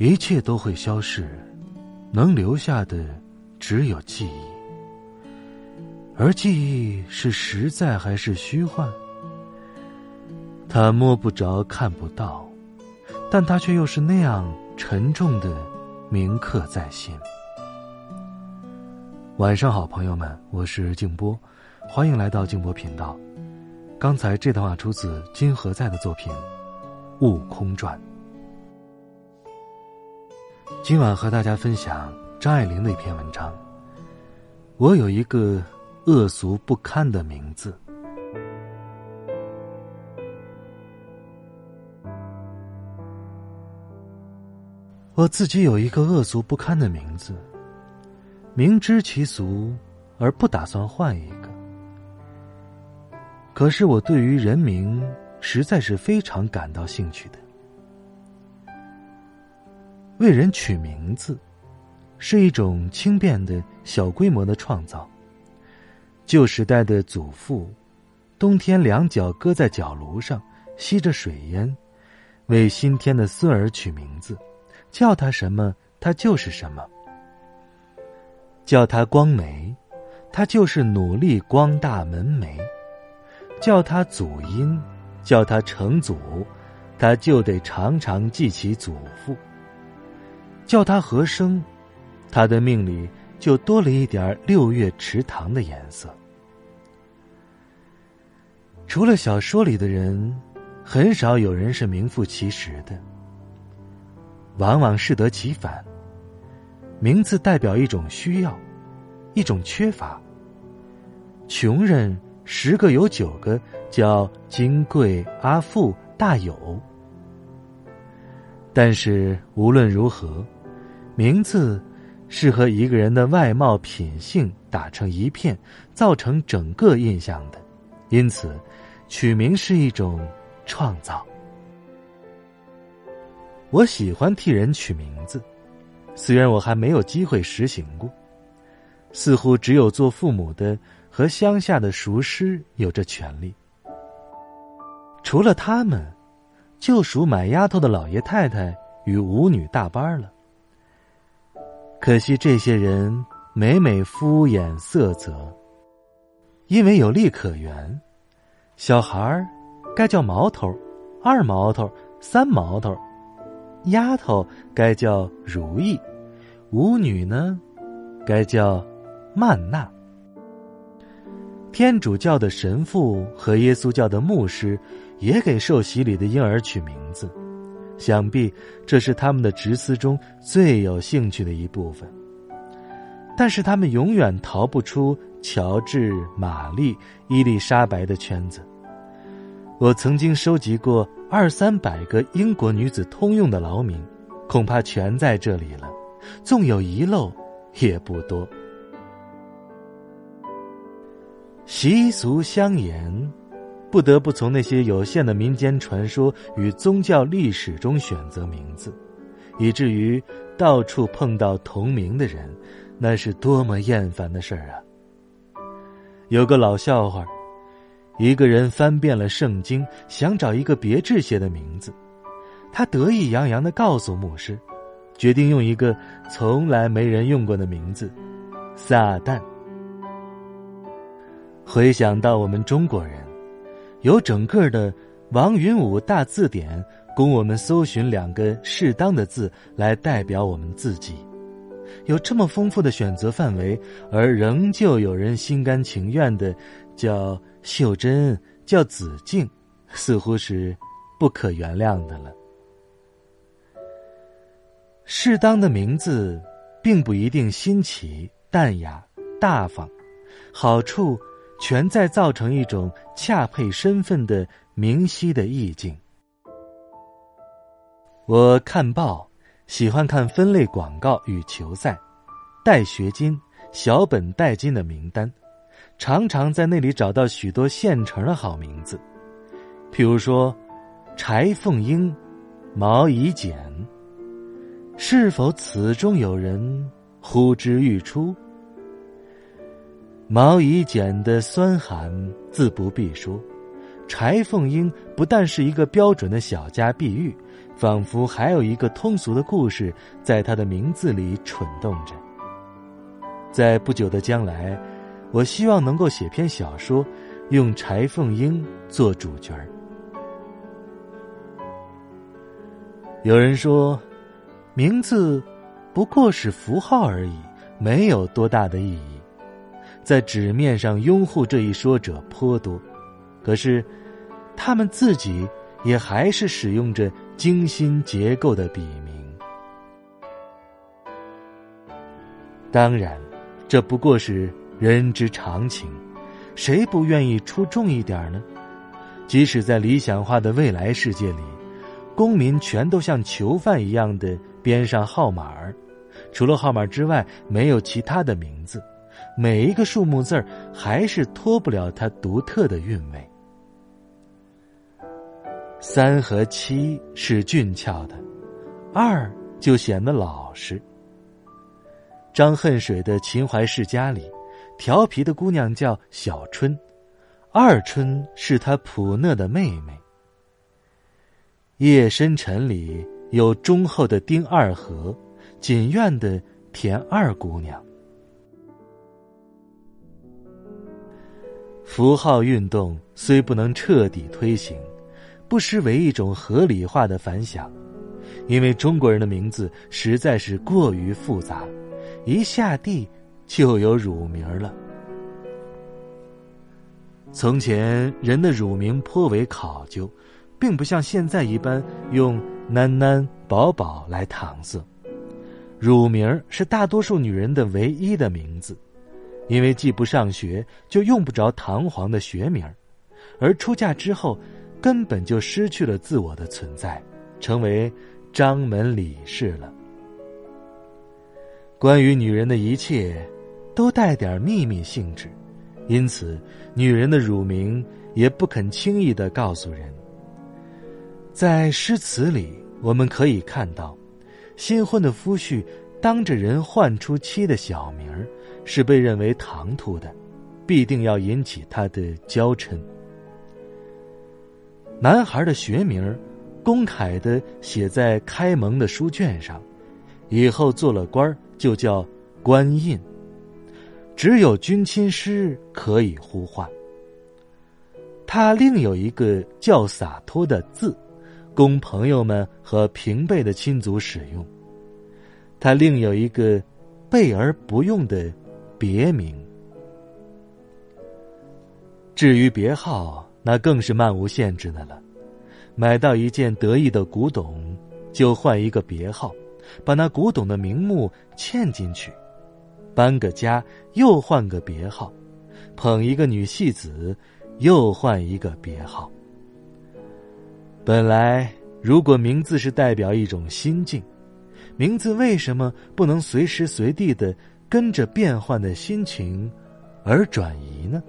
一切都会消逝，能留下的只有记忆。而记忆是实在还是虚幻？它摸不着、看不到，但它却又是那样沉重的铭刻在心。晚上好，朋友们，我是静波，欢迎来到静波频道。刚才这段话出自金何在的作品《悟空传》。今晚和大家分享张爱玲的一篇文章。我有一个恶俗不堪的名字。我自己有一个恶俗不堪的名字，明知其俗而不打算换一个。可是我对于人名实在是非常感到兴趣的。为人取名字，是一种轻便的小规模的创造。旧时代的祖父，冬天两脚搁在脚炉上，吸着水烟，为新添的孙儿取名字，叫他什么，他就是什么。叫他光梅，他就是努力光大门楣；叫他祖荫，叫他成祖，他就得常常记起祖父。叫他和生，他的命里就多了一点六月池塘的颜色。除了小说里的人，很少有人是名副其实的，往往适得其反。名字代表一种需要，一种缺乏。穷人十个有九个叫金贵、阿富、大有，但是无论如何。名字是和一个人的外貌品性打成一片，造成整个印象的，因此，取名是一种创造。我喜欢替人取名字，虽然我还没有机会实行过，似乎只有做父母的和乡下的熟师有这权利。除了他们，就属买丫头的老爷太太与舞女大班了。可惜这些人每每敷衍色泽，因为有利可圆。小孩儿该叫毛头、二毛头、三毛头；丫头该叫如意，舞女呢该叫曼娜。天主教的神父和耶稣教的牧师也给受洗礼的婴儿取名字。想必这是他们的职司中最有兴趣的一部分，但是他们永远逃不出乔治、玛丽、伊丽莎白的圈子。我曾经收集过二三百个英国女子通用的劳名，恐怕全在这里了，纵有遗漏，也不多。习俗相沿。不得不从那些有限的民间传说与宗教历史中选择名字，以至于到处碰到同名的人，那是多么厌烦的事儿啊！有个老笑话，一个人翻遍了圣经，想找一个别致些的名字，他得意洋洋的告诉牧师，决定用一个从来没人用过的名字——撒旦。回想到我们中国人。有整个的王云武大字典，供我们搜寻两个适当的字来代表我们自己。有这么丰富的选择范围，而仍旧有人心甘情愿的叫秀珍，叫子静，似乎是不可原谅的了。适当的名字，并不一定新奇、淡雅、大方，好处。全在造成一种恰配身份的明晰的意境。我看报，喜欢看分类广告与球赛、带学金、小本带金的名单，常常在那里找到许多现成的好名字，譬如说柴凤英、毛以简。是否此中有人呼之欲出？毛以简的酸寒自不必说，柴凤英不但是一个标准的小家碧玉。仿佛还有一个通俗的故事在她的名字里蠢动着。在不久的将来，我希望能够写篇小说，用柴凤英做主角儿。有人说，名字不过是符号而已，没有多大的意义。在纸面上拥护这一说者颇多，可是他们自己也还是使用着。精心结构的笔名，当然，这不过是人之常情，谁不愿意出众一点呢？即使在理想化的未来世界里，公民全都像囚犯一样的编上号码儿，除了号码之外没有其他的名字，每一个数目字儿还是脱不了它独特的韵味。三和七是俊俏的，二就显得老实。张恨水的《秦淮世家》里，调皮的姑娘叫小春，二春是她普讷的妹妹。夜深沉里有忠厚的丁二和，锦院的田二姑娘。符号运动虽不能彻底推行。不失为一种合理化的反响，因为中国人的名字实在是过于复杂，一下地就有乳名了。从前人的乳名颇为考究，并不像现在一般用“囡囡”“宝宝”来搪塞。乳名是大多数女人的唯一的名字，因为既不上学，就用不着堂皇的学名，而出嫁之后。根本就失去了自我的存在，成为张门李氏了。关于女人的一切，都带点秘密性质，因此女人的乳名也不肯轻易的告诉人。在诗词里，我们可以看到，新婚的夫婿当着人唤出妻的小名儿，是被认为唐突的，必定要引起他的娇嗔。男孩的学名，公楷的写在开蒙的书卷上，以后做了官就叫官印。只有军亲师可以呼唤。他另有一个叫洒脱的字，供朋友们和平辈的亲族使用。他另有一个备而不用的别名。至于别号。那更是漫无限制的了，买到一件得意的古董，就换一个别号，把那古董的名目嵌进去；搬个家又换个别号，捧一个女戏子又换一个别号。本来，如果名字是代表一种心境，名字为什么不能随时随地的跟着变换的心情而转移呢？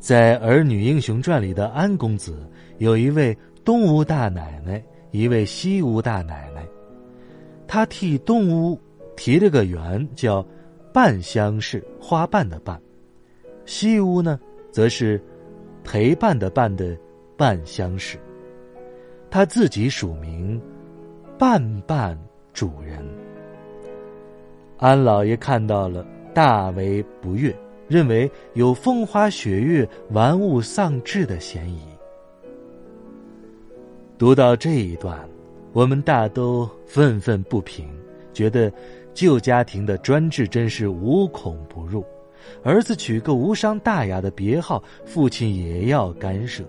在《儿女英雄传》里的安公子，有一位东吴大奶奶，一位西吴大奶奶。他替东吴提了个园，叫“半相氏”，花瓣的瓣；西吴呢，则是“陪伴”的伴的“半相氏”。他自己署名“半半主人”。安老爷看到了，大为不悦。认为有风花雪月、玩物丧志的嫌疑。读到这一段，我们大都愤愤不平，觉得旧家庭的专制真是无孔不入。儿子取个无伤大雅的别号，父亲也要干涉。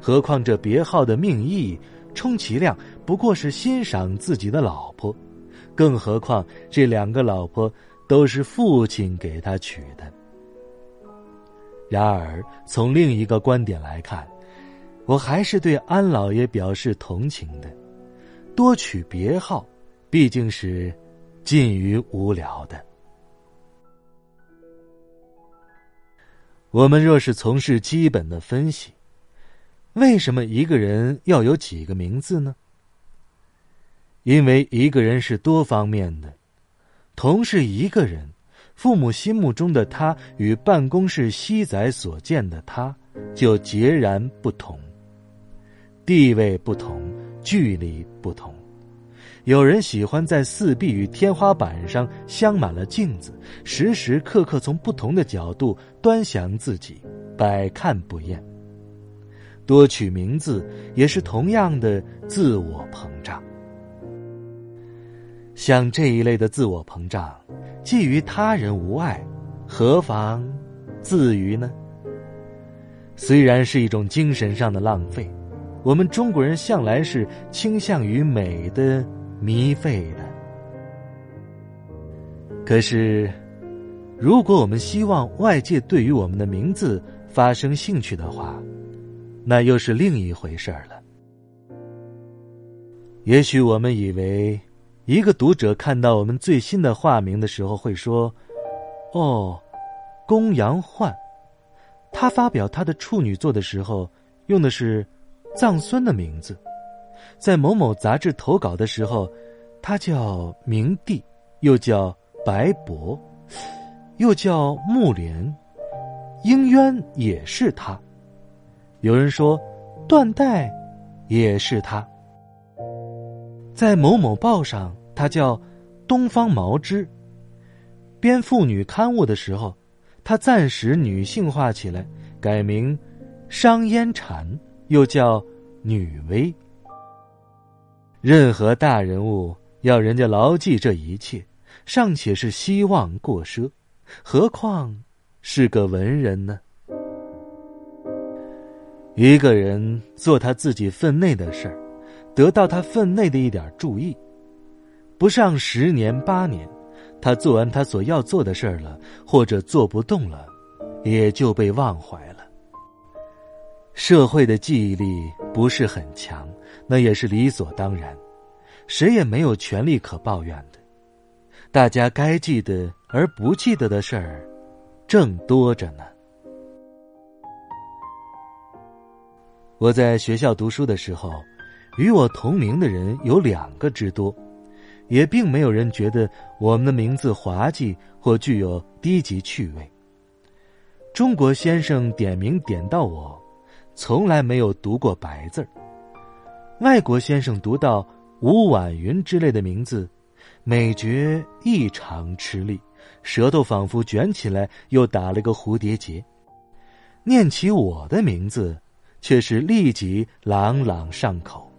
何况这别号的命意，充其量不过是欣赏自己的老婆，更何况这两个老婆都是父亲给他娶的。然而，从另一个观点来看，我还是对安老爷表示同情的。多取别号，毕竟是近于无聊的。我们若是从事基本的分析，为什么一个人要有几个名字呢？因为一个人是多方面的，同是一个人，父母心目中的他与办公室西仔所见的他就截然不同。地位不同，距离不同。有人喜欢在四壁与天花板上镶满了镜子，时时刻刻从不同的角度端详自己，百看不厌。多取名字也是同样的自我膨胀。像这一类的自我膨胀，既于他人无碍，何妨自于呢？虽然是一种精神上的浪费，我们中国人向来是倾向于美的。糜费的。可是，如果我们希望外界对于我们的名字发生兴趣的话，那又是另一回事儿了。也许我们以为，一个读者看到我们最新的化名的时候会说：“哦，公羊焕，他发表他的处女作的时候用的是藏孙的名字。”在某某杂志投稿的时候，他叫明帝，又叫白博，又叫木莲，应渊也是他。有人说，断代也是他。在某某报上，他叫东方毛枝。编妇女刊物的时候，他暂时女性化起来，改名商烟禅，又叫女薇。任何大人物要人家牢记这一切，尚且是希望过奢，何况是个文人呢？一个人做他自己分内的事儿，得到他分内的一点注意，不上十年八年，他做完他所要做的事儿了，或者做不动了，也就被忘怀了。社会的记忆力不是很强。那也是理所当然，谁也没有权利可抱怨的。大家该记得而不记得的事儿，正多着呢。我在学校读书的时候，与我同名的人有两个之多，也并没有人觉得我们的名字滑稽或具有低级趣味。中国先生点名点到我，从来没有读过白字儿。外国先生读到吴婉云之类的名字，美觉异常吃力，舌头仿佛卷起来，又打了个蝴蝶结。念起我的名字，却是立即朗朗上口，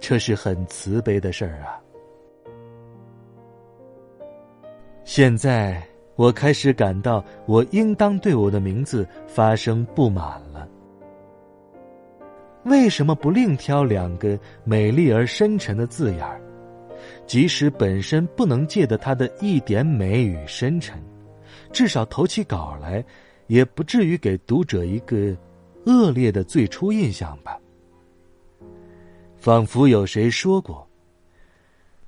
这是很慈悲的事儿啊。现在我开始感到，我应当对我的名字发生不满了。为什么不另挑两个美丽而深沉的字眼儿？即使本身不能借得它的一点美与深沉，至少投起稿来，也不至于给读者一个恶劣的最初印象吧？仿佛有谁说过，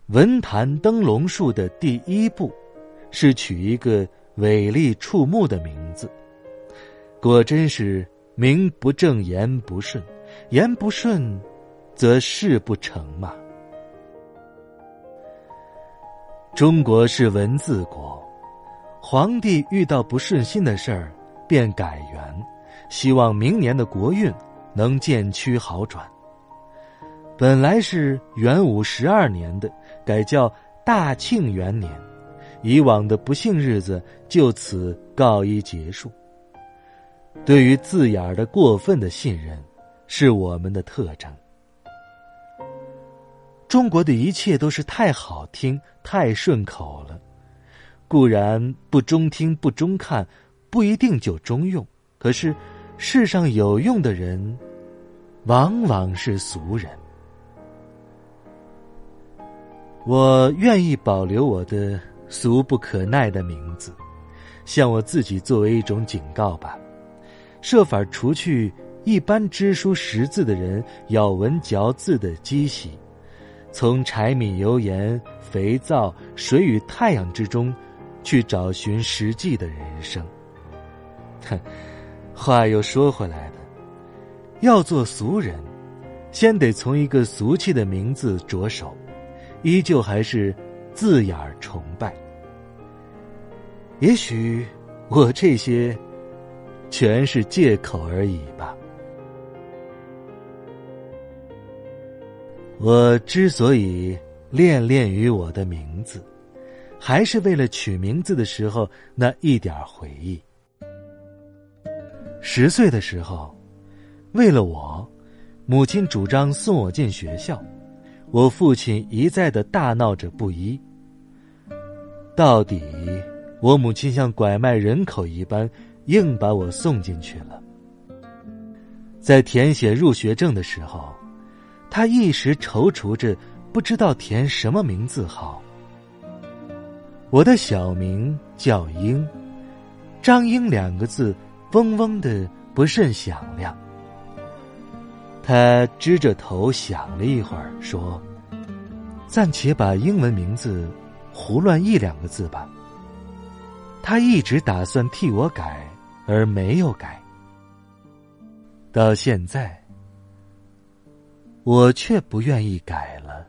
文坛灯笼树的第一步，是取一个伟丽触目的名字。果真是名不正言不顺。言不顺，则事不成嘛。中国是文字国，皇帝遇到不顺心的事儿，便改元，希望明年的国运能渐趋好转。本来是元武十二年的，改叫大庆元年，以往的不幸日子就此告一结束。对于字眼儿的过分的信任。是我们的特征。中国的一切都是太好听、太顺口了，固然不中听、不中看，不一定就中用。可是，世上有用的人，往往是俗人。我愿意保留我的俗不可耐的名字，向我自己作为一种警告吧，设法除去。一般知书识字的人咬文嚼字的积习，从柴米油盐、肥皂、水与太阳之中，去找寻实际的人生。哼，话又说回来了，要做俗人，先得从一个俗气的名字着手，依旧还是字眼儿崇拜。也许我这些，全是借口而已吧。我之所以恋恋于我的名字，还是为了取名字的时候那一点回忆。十岁的时候，为了我，母亲主张送我进学校，我父亲一再的大闹着不依。到底，我母亲像拐卖人口一般，硬把我送进去了。在填写入学证的时候。他一时踌躇着，不知道填什么名字好。我的小名叫英，张英两个字，嗡嗡的不甚响亮。他支着头想了一会儿，说：“暂且把英文名字胡乱一两个字吧。”他一直打算替我改，而没有改，到现在。我却不愿意改了。